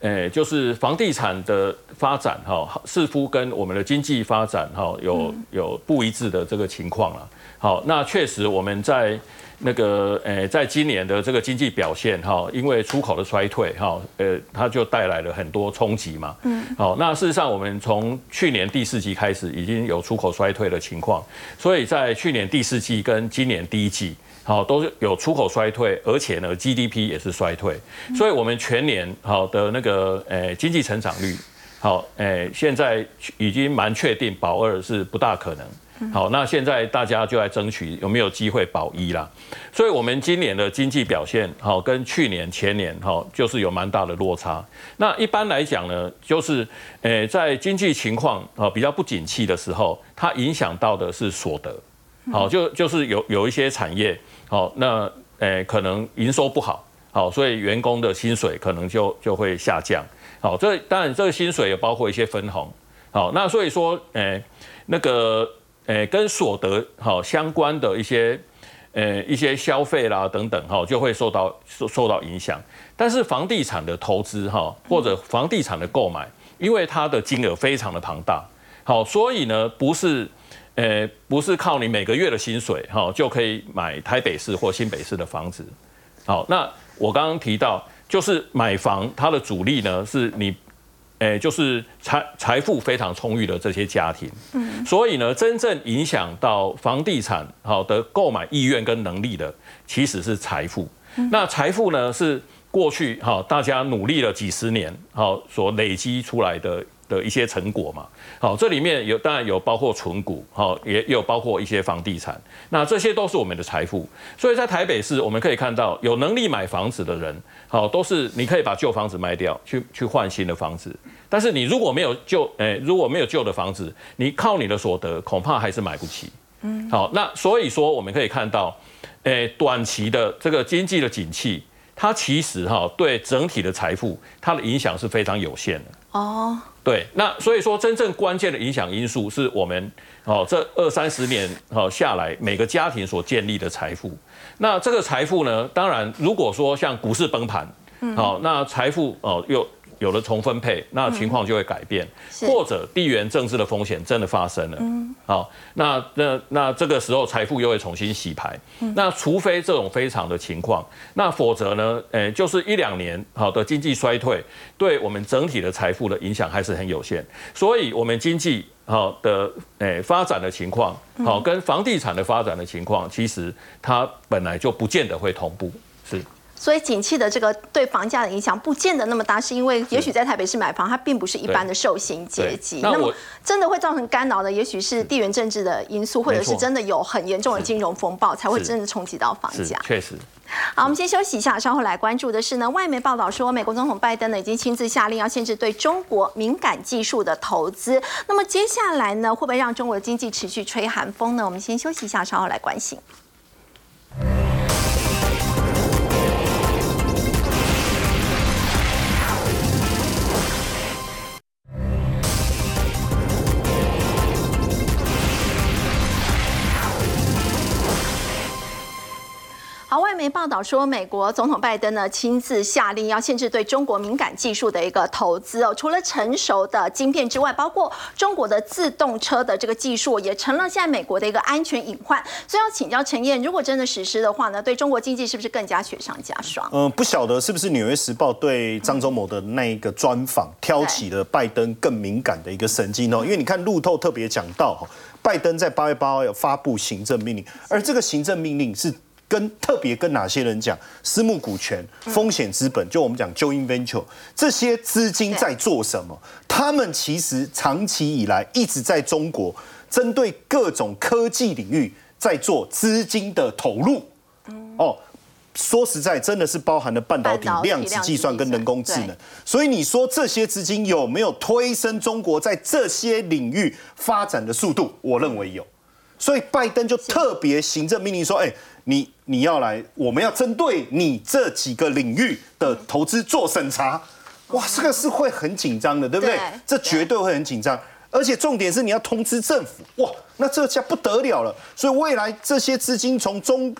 呃，就是房地产的发展，哈，似乎跟我们的经济发展，哈，有有不一致的这个情况了。好，那确实我们在那个，呃，在今年的这个经济表现，哈，因为出口的衰退，哈，呃，它就带来了很多冲击嘛。嗯。好，那事实上，我们从去年第四季开始已经有出口衰退的情况，所以在去年第四季跟今年第一季。好，都是有出口衰退，而且呢，GDP 也是衰退，所以我们全年好的那个诶经济成长率，好诶，现在已经蛮确定保二是不大可能。好，那现在大家就来争取有没有机会保一啦。所以，我们今年的经济表现好跟去年前年好就是有蛮大的落差。那一般来讲呢，就是诶在经济情况啊比较不景气的时候，它影响到的是所得。好，就就是有有一些产业。好，那诶可能营收不好，好，所以员工的薪水可能就就会下降。好，这当然这个薪水也包括一些分红。好，那所以说诶那个诶跟所得好相关的一些诶一些消费啦等等哈就会受到受受到影响。但是房地产的投资哈或者房地产的购买，因为它的金额非常的庞大，好，所以呢不是。呃，不是靠你每个月的薪水哈就可以买台北市或新北市的房子。好，那我刚刚提到，就是买房它的主力呢是你，诶，就是财财富非常充裕的这些家庭。嗯。所以呢，真正影响到房地产好的购买意愿跟能力的，其实是财富。那财富呢是过去哈大家努力了几十年好所累积出来的。的一些成果嘛，好，这里面有当然有包括存股，好，也有包括一些房地产，那这些都是我们的财富。所以在台北市，我们可以看到有能力买房子的人，好，都是你可以把旧房子卖掉，去去换新的房子。但是你如果没有旧，诶，如果没有旧的房子，你靠你的所得，恐怕还是买不起。嗯，好，那所以说我们可以看到，诶，短期的这个经济的景气，它其实哈对整体的财富，它的影响是非常有限的。哦。对，那所以说真正关键的影响因素是我们哦，这二三十年哦下来，每个家庭所建立的财富。那这个财富呢，当然如果说像股市崩盘，好，那财富哦又。有了重分配，那情况就会改变，或者地缘政治的风险真的发生了，好，那那那这个时候财富又会重新洗牌，那除非这种非常的情况，那否则呢，诶，就是一两年好的经济衰退，对我们整体的财富的影响还是很有限，所以我们经济好的诶发展的情况，好跟房地产的发展的情况，其实它本来就不见得会同步，是。所以景气的这个对房价的影响不见得那么大，是因为也许在台北市买房，它并不是一般的受薪阶级。那么真的会造成干扰的，也许是地缘政治的因素，或者是真的有很严重的金融风暴，才会真的冲击到房价。确实。好，我们先休息一下，稍后来关注的是呢，外媒报道说，美国总统拜登呢已经亲自下令要限制对中国敏感技术的投资。那么接下来呢，会不会让中国的经济持续吹寒风呢？我们先休息一下，稍后来关心。媒报道说，美国总统拜登呢亲自下令要限制对中国敏感技术的一个投资哦。除了成熟的晶片之外，包括中国的自动车的这个技术，也成了现在美国的一个安全隐患。所以要请教陈燕，如果真的实施的话呢，对中国经济是不是更加雪上加霜？嗯，不晓得是不是《纽约时报》对张忠谋的那一个专访挑起了拜登更敏感的一个神经哦。因为你看路透特别讲到哈，拜登在八月八号要发布行政命令，而这个行政命令是。跟特别跟哪些人讲？私募股权、风险资本，就我们讲 joint venture 这些资金在做什么？他们其实长期以来一直在中国针对各种科技领域在做资金的投入。哦，说实在，真的是包含了半导体、量子计算跟人工智能。所以你说这些资金有没有推升中国在这些领域发展的速度？我认为有。所以拜登就特别行政命令说：“哎。”你你要来，我们要针对你这几个领域的投资做审查，哇，这个是会很紧张的，对不对？这绝对会很紧张，而且重点是你要通知政府，哇，那这下不得了了。所以未来这些资金从中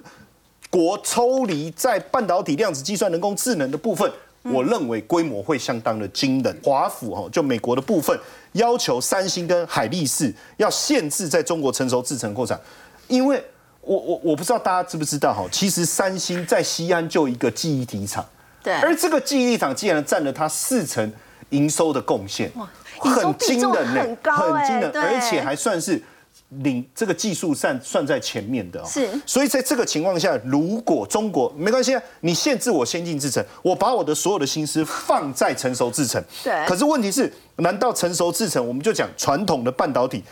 国抽离在半导体、量子计算、人工智能的部分，我认为规模会相当的惊人。华府哈，就美国的部分要求三星跟海力士要限制在中国成熟制程扩产，因为。我我我不知道大家知不知道哈，其实三星在西安就一个记忆体厂，对，而这个记忆体厂竟然占了它四成营收的贡献，哇，很惊人呢，很惊人，而且还算是领这个技术算算在前面的，是，所以在这个情况下，如果中国没关系啊，你限制我先进制程，我把我的所有的心思放在成熟制程，对，可是问题是，难道成熟制程我们就讲传统的半导体，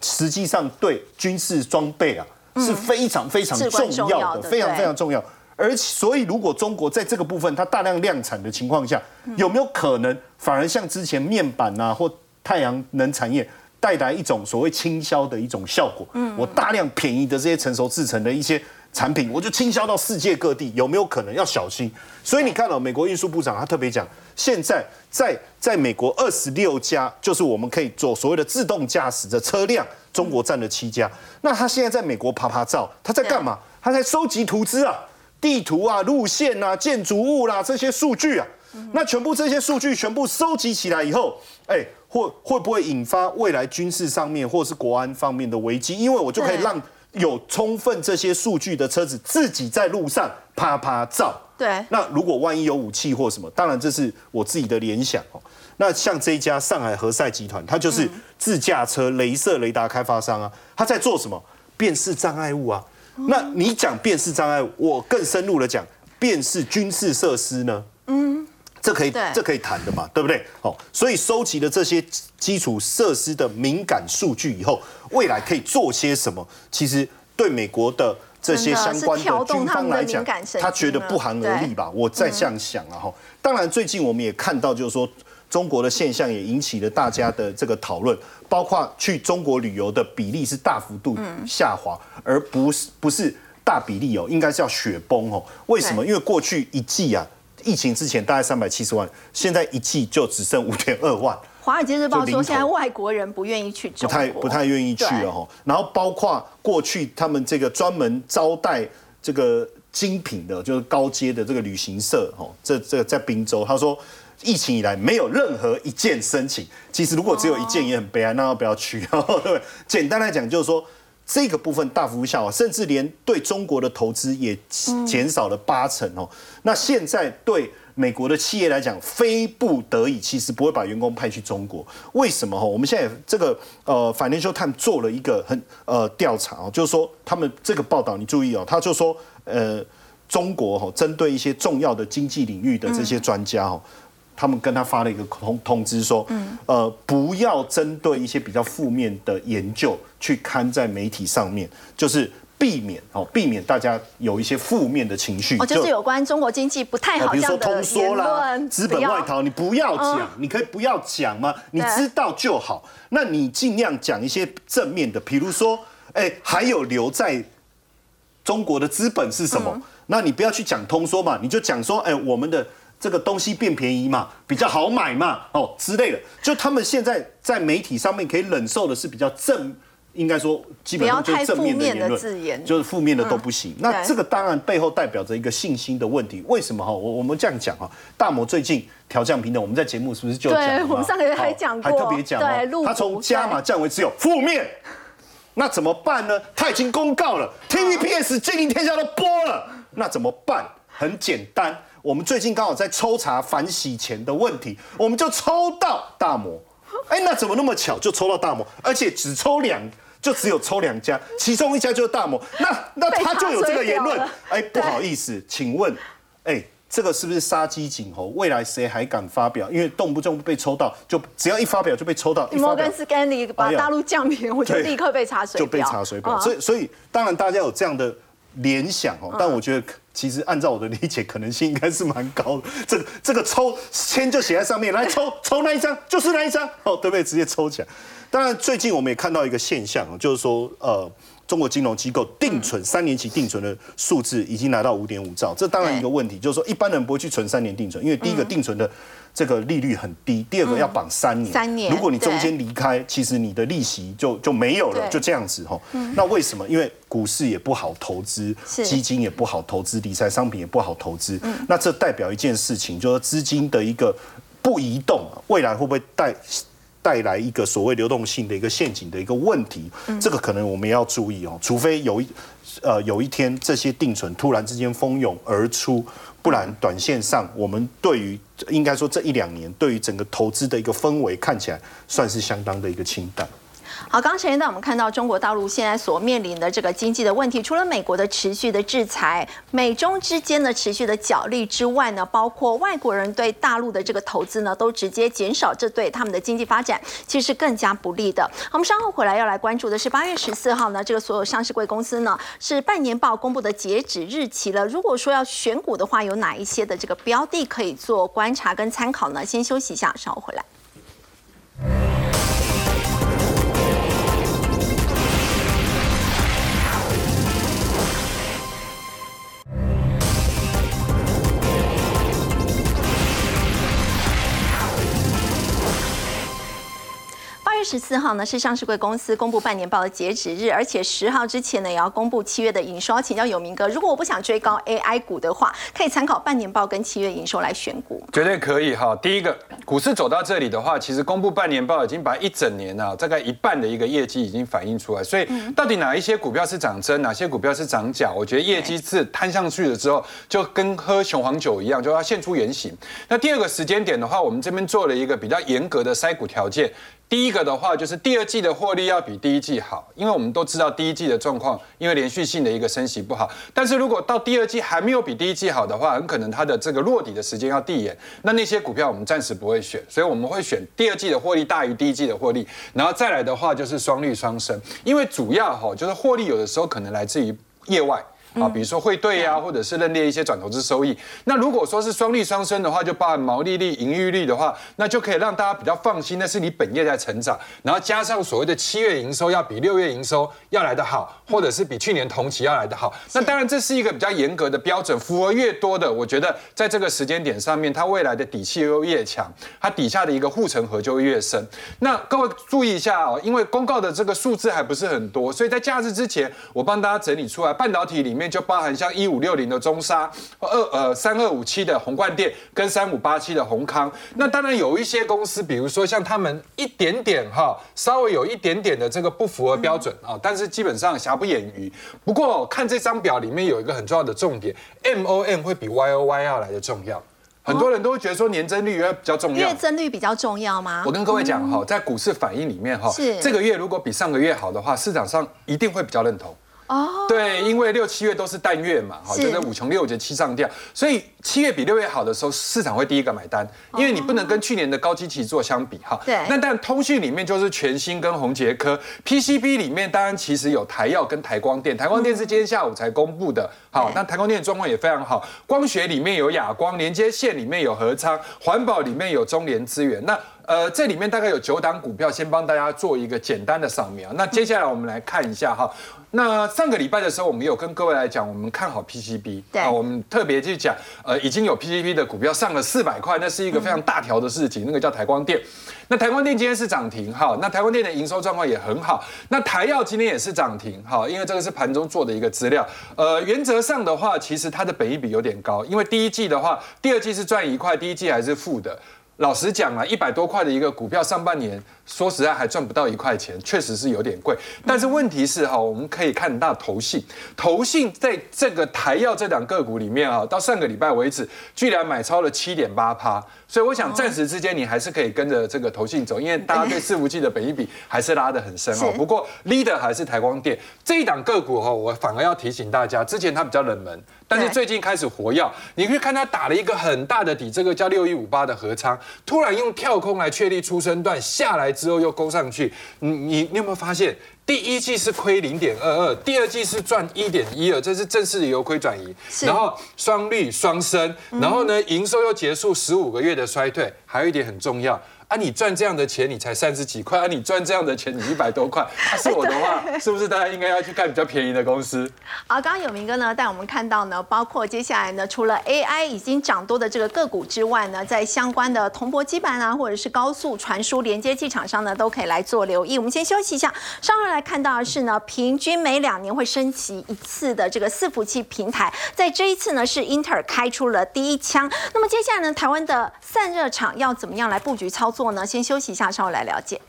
实际上对军事装备啊？是非常非常重要的，非常非常重要。而所以，如果中国在这个部分它大量量产的情况下，有没有可能反而像之前面板啊或太阳能产业带来一种所谓倾销的一种效果？嗯，我大量便宜的这些成熟制成的一些产品，我就倾销到世界各地，有没有可能要小心？所以你看到美国运输部长他特别讲，现在在在美国二十六家，就是我们可以做所谓的自动驾驶的车辆。中国占了七家，那他现在在美国啪啪照，他在干嘛？他在收集图资啊，地图啊、路线啊、建筑物啦这些数据啊。那全部这些数据全部收集起来以后，哎，会会不会引发未来军事上面或是国安方面的危机？因为我就可以让有充分这些数据的车子自己在路上啪啪照。对。那如果万一有武器或什么，当然这是我自己的联想哦。那像这一家上海和赛集团，它就是自驾车镭射雷达开发商啊，它在做什么？辨识障碍物啊。那你讲辨识障碍物，我更深入的讲，辨识军事设施呢？嗯，这可以，这可以谈的嘛，对不对？好，所以收集了这些基础设施的敏感数据以后，未来可以做些什么？其实对美国的这些相关的军方来讲，他觉得不寒而栗吧？我再这样想啊，哈。当然，最近我们也看到，就是说。中国的现象也引起了大家的这个讨论，包括去中国旅游的比例是大幅度下滑，而不是不是大比例哦，应该是要雪崩哦。为什么？因为过去一季啊，疫情之前大概三百七十万，现在一季就只剩五点二万。华尔街日报说，现在外国人不愿意去中国，不太不太愿意去了哈。然后包括过去他们这个专门招待这个精品的，就是高阶的这个旅行社哈，这这在滨州，他说。疫情以来没有任何一件申请，其实如果只有一件也很悲哀，那要不要去？对不对？简单来讲就是说，这个部分大幅下滑，甚至连对中国的投资也减少了八成哦。那现在对美国的企业来讲，非不得已其实不会把员工派去中国。为什么？哈，我们现在这个呃，Financial Times 做了一个很呃调查哦，就是说他们这个报道你注意哦，他就说呃，中国哈针对一些重要的经济领域的这些专家哈。他们跟他发了一个通通知说，呃，不要针对一些比较负面的研究去刊在媒体上面，就是避免哦，避免大家有一些负面的情绪。哦，就是有关中国经济不太好比如说通缩啦、资本外逃，你不要讲，你可以不要讲吗？你知道就好。那你尽量讲一些正面的，比如说，哎，还有留在中国的资本是什么？那你不要去讲通缩嘛，你就讲说，哎，我们的这个东西变便宜嘛，比较好买嘛，哦之类的。就他们现在在媒体上面可以忍受的是比较正，应该说基本上就正面的言不要太负面的论，就是负面的都不行。那对这个当然背后代表着一个信心的问题。为什么哈？我我们这样讲哈，大摩最近调降平等，我们在节目是不是就讲对我们上个月还好讲过还特别讲他从加码降为只有负面。那怎么办呢？他已经公告了，TVBS 金陵天下都播了，那怎么办？很简单，我们最近刚好在抽查反洗钱的问题，我们就抽到大摩。哎，那怎么那么巧就抽到大摩，而且只抽两，就只有抽两家，其中一家就是大摩。那那他就有这个言论。哎，不好意思，请问，哎，这个是不是杀鸡儆猴？未来谁还敢发表？因为动不动被抽到，就只要一发表就被抽到，摩根斯丹利把大陆降平，我就立刻被查水就被，查水表。嗯所以，所以当然大家有这样的联想哦，但我觉得其实按照我的理解，可能性应该是蛮高的。这个这个抽签就写在上面，来抽抽那一张就是那一张哦，对不对？直接抽奖。当然，最近我们也看到一个现象啊，就是说呃。中国金融机构定存三年期定存的数字已经来到五点五兆，这当然一个问题，就是说一般人不会去存三年定存，因为第一个定存的这个利率很低，第二个要绑三年，三年如果你中间离开，其实你的利息就就没有了，就这样子哈。那为什么？因为股市也不好投资，基金也不好投资，理财商品也不好投资。那这代表一件事情，就是资金的一个不移动，未来会不会带？带来一个所谓流动性的一个陷阱的一个问题，这个可能我们也要注意哦。除非有一呃有一天这些定存突然之间蜂拥而出，不然短线上我们对于应该说这一两年对于整个投资的一个氛围看起来算是相当的一个清淡。好，刚刚陈先生，我们看到中国大陆现在所面临的这个经济的问题，除了美国的持续的制裁，美中之间的持续的角力之外呢，包括外国人对大陆的这个投资呢，都直接减少，这对他们的经济发展其实是更加不利的。我们稍后回来要来关注的是八月十四号呢，这个所有上市贵公司呢是半年报公布的截止日期了。如果说要选股的话，有哪一些的这个标的可以做观察跟参考呢？先休息一下，稍后回来。八月十四号呢是上市贵公司公布半年报的截止日，而且十号之前呢也要公布七月的营收。请教有明哥，如果我不想追高 AI 股的话，可以参考半年报跟七月营收来选股。绝对可以哈。第一个，股市走到这里的话，其实公布半年报已经把一整年啊，大概一半的一个业绩已经反映出来。所以，到底哪一些股票是涨真，哪些股票是涨假？我觉得业绩是摊上去了之后，就跟喝雄黄酒一样，就要现出原形。那第二个时间点的话，我们这边做了一个比较严格的筛股条件。第一个的话，就是第二季的获利要比第一季好，因为我们都知道第一季的状况，因为连续性的一个升息不好。但是如果到第二季还没有比第一季好的话，很可能它的这个落底的时间要递延。那那些股票我们暂时不会选，所以我们会选第二季的获利大于第一季的获利，然后再来的话就是双率双升，因为主要哈就是获利有的时候可能来自于业外。啊，比如说汇兑啊，或者是认列一些转投资收益。那如果说是双利双升的话，就包含毛利率、盈余率的话，那就可以让大家比较放心，那是你本业在成长，然后加上所谓的七月营收要比六月营收要来得好，或者是比去年同期要来得好。那当然这是一个比较严格的标准，符合越多的，我觉得在这个时间点上面，它未来的底气又越强，它底下的一个护城河就会越深。那各位注意一下哦，因为公告的这个数字还不是很多，所以在假日之前，我帮大家整理出来，半导体里面就包含像一五六零的中沙、二呃三二五七的宏冠店跟三五八七的宏康。那当然有一些公司，比如说像他们一点点哈，稍微有一点点的这个不符合标准啊，但是基本上瑕不掩瑜。不过看这张表里面有一个很重要的重点，M O M 会比 Y O Y 要来的重要。很多人都会觉得说年增率会比较重要月。增率比较重要吗？我跟各位讲哈，在股市反应里面哈是，这个月如果比上个月好的话，市场上一定会比较认同。哦，对，因为六七月都是淡月嘛，哈，就是五穷六绝七上吊，所以七月比六月好的时候，市场会第一个买单，因为你不能跟去年的高基期做相比哈。对那但通讯里面就是全新跟宏杰科，PCB 里面当然其实有台药跟台光电，台光电是今天下午才公布的，好对，那台光电的状况也非常好，光学里面有亚光，连接线里面有合昌，环保里面有中联资源，那。呃，这里面大概有九档股票，先帮大家做一个简单的扫描。那接下来我们来看一下哈。那上个礼拜的时候，我们有跟各位来讲，我们看好 PCB，对啊，我们特别去讲，呃，已经有 PCB 的股票上了四百块，那是一个非常大条的事情，那个叫台光电。那台光电今天是涨停哈，那台光电的营收状况也很好。那台药今天也是涨停哈，因为这个是盘中做的一个资料。呃，原则上的话，其实它的本益比有点高，因为第一季的话，第二季是赚一块，第一季还是负的。老实讲啊，一百多块的一个股票，上半年说实在还赚不到一块钱，确实是有点贵。但是问题是哈，我们可以看到投信，投信在这个台药这档个股里面啊，到上个礼拜为止，居然买超了七点八趴。所以我想暂时之间你还是可以跟着这个投信走，因为 大家对伺服器的本益比还是拉得很深哦。不过 leader 还是台光电这一档个股哈，我反而要提醒大家，之前它比较冷门，但是最近开始活跃。你可以看它打了一个很大的底，这个叫六一五八的合仓，突然用跳空来确立出生段，下来之后又勾上去。你你你有没有发现？第一季是亏零点二二，第二季是赚一点一二，这是正式的由亏转移。然后双率双升，然后呢，营收又结束十五个月的衰退。还有一点很重要。啊，你赚这样的钱，你才三十几块；啊，你赚这样的钱，你一百多块。啊，是我的话，是不是大家应该要去看比较便宜的公司？好，刚刚有明哥呢带我们看到呢，包括接下来呢，除了 AI 已经涨多的这个个股之外呢，在相关的铜箔基板啊，或者是高速传输连接器厂商呢，都可以来做留意。我们先休息一下，稍后来看到的是呢，平均每两年会升级一次的这个伺服器平台，在这一次呢，是英特尔开出了第一枪。那么接下来呢，台湾的散热厂要怎么样来布局操作呢？先休息一下，稍后来了解。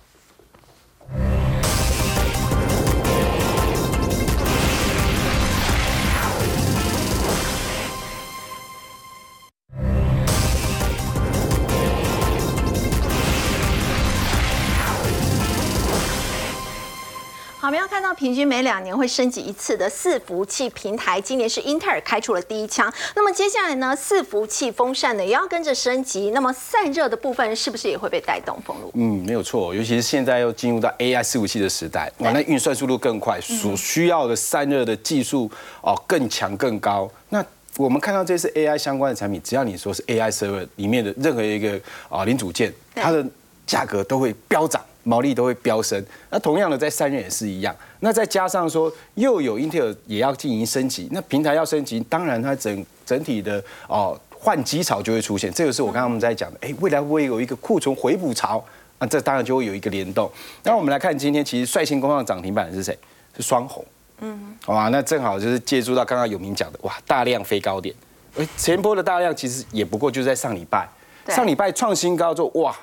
好，我们要看到平均每两年会升级一次的伺服器平台，今年是英特尔开出了第一枪。那么接下来呢，伺服器风扇呢也要跟着升级，那么散热的部分是不是也会被带动？封路？嗯，没有错，尤其是现在又进入到 AI 伺服器的时代，哇，那运算速度更快，所需要的散热的技术哦更强更高。那我们看到这是 AI 相关的产品，只要你说是 AI server 里面的任何一个啊零组件，它的价格都会飙涨。毛利都会飙升，那同样的在散热也是一样。那再加上说又有英特尔也要进行升级，那平台要升级，当然它整整体的哦换机潮就会出现。这个是我刚刚我们在讲的，哎，未来会有一个库存回补潮？那这当然就会有一个联动。那我们来看今天其实率先攻上涨停板的是谁？是双红。嗯，好吧，那正好就是借助到刚刚有明讲的，哇，大量飞高点。而前波的大量其实也不过就在上礼拜，上礼拜创新高之后，哇，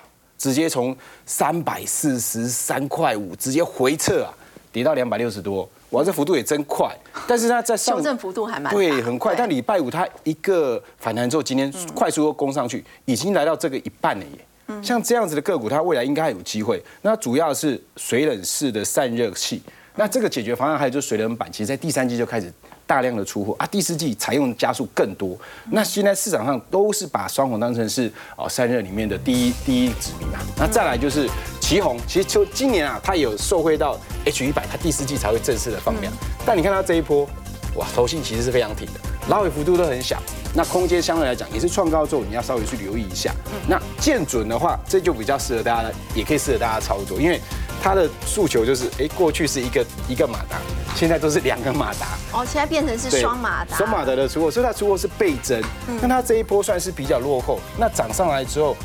直接从三百四十三块五直接回撤啊，跌到两百六十多，哇，这幅度也真快。但是它在上修正幅度还蛮大对，很快。但礼拜五它一个反弹之后，今天快速又攻上去，已经来到这个一半了耶。像这样子的个股，它未来应该还有机会。那主要是水冷式的散热器。那这个解决方案还有就是水冷板，其实在第三季就开始大量的出货啊，第四季采用加速更多。那现在市场上都是把双红当成是哦散热里面的第一第一指名啊。那再来就是旗红，其实就今年啊，它有受惠到 H 一百，它第四季才会正式的放量。但你看它这一波，哇，头性其实是非常挺的，拉尾幅度都很小，那空间相对来讲也是创高之后，你要稍微去留意一下。那见准的话，这就比较适合大家，也可以适合大家操作，因为它的诉求就是，哎，过去是一个一个马达，现在都是两个马达，哦，现在变成是双马达，双马达的出货，所以它出货是倍增，那它这一波算是比较落后，那涨上来之后。